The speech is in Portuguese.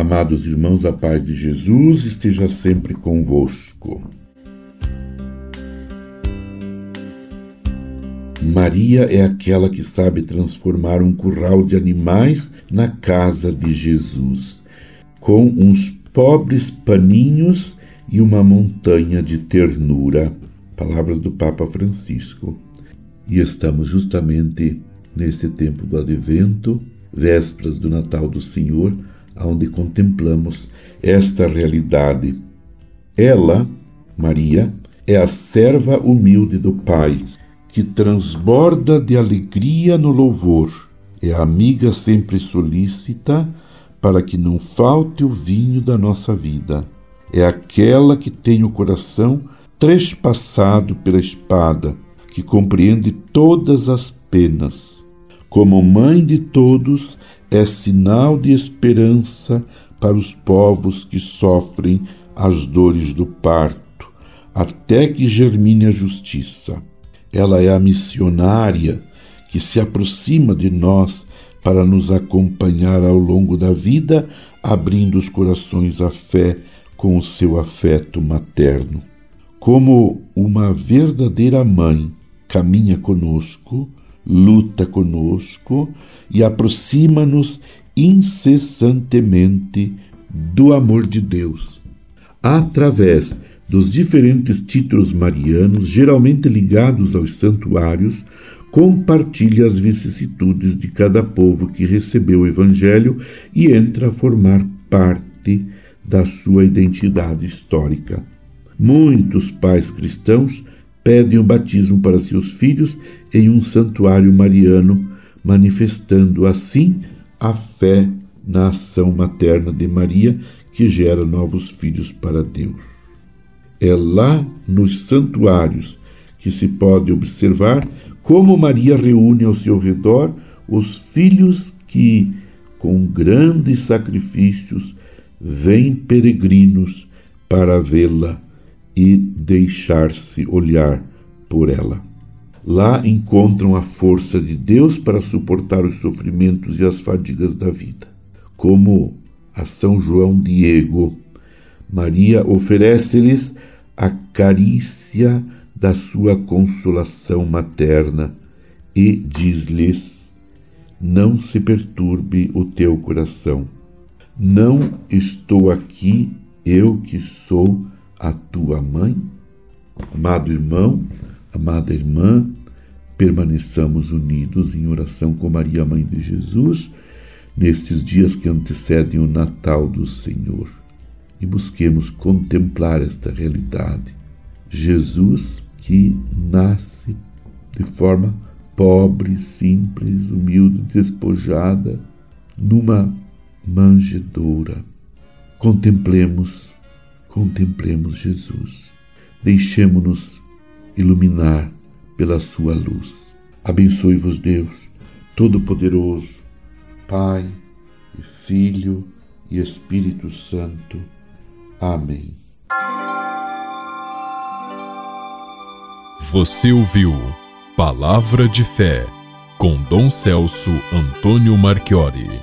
Amados irmãos, a paz de Jesus esteja sempre convosco. Maria é aquela que sabe transformar um curral de animais na casa de Jesus, com uns pobres paninhos e uma montanha de ternura. Palavras do Papa Francisco. E estamos justamente neste tempo do advento, vésperas do Natal do Senhor, onde contemplamos esta realidade. Ela, Maria, é a serva humilde do Pai, que transborda de alegria no louvor, é a amiga sempre solícita para que não falte o vinho da nossa vida. É aquela que tem o coração trespassado pela espada, que compreende todas as penas. Como mãe de todos, é sinal de esperança para os povos que sofrem as dores do parto, até que germine a justiça. Ela é a missionária que se aproxima de nós para nos acompanhar ao longo da vida, abrindo os corações à fé com o seu afeto materno. Como uma verdadeira mãe, caminha conosco, luta conosco e aproxima-nos incessantemente do amor de Deus. Através dos diferentes títulos marianos, geralmente ligados aos santuários, compartilha as vicissitudes de cada povo que recebeu o Evangelho e entra a formar parte da sua identidade histórica. Muitos pais cristãos pedem o batismo para seus filhos em um santuário mariano, manifestando assim a fé na ação materna de Maria que gera novos filhos para Deus. É lá nos santuários que se pode observar como Maria reúne ao seu redor os filhos que, com grandes sacrifícios, vêm peregrinos para vê-la e deixar-se olhar por ela. Lá encontram a força de Deus para suportar os sofrimentos e as fadigas da vida. Como a São João Diego, Maria oferece-lhes a carícia da sua consolação materna e diz-lhes: Não se perturbe o teu coração. Não estou aqui, eu que sou a tua mãe? Amado irmão, amada irmã, permaneçamos unidos em oração com Maria, Mãe de Jesus, nestes dias que antecedem o Natal do Senhor, e busquemos contemplar esta realidade. Jesus que nasce de forma pobre, simples, humilde, despojada, numa manjedoura. Contemplemos contemplemos Jesus. Deixemo-nos iluminar pela sua luz. Abençoe-vos, Deus, Todo-Poderoso, Pai, e Filho e Espírito Santo. Amém. Você ouviu Palavra de Fé com Dom Celso Antônio Marchiori.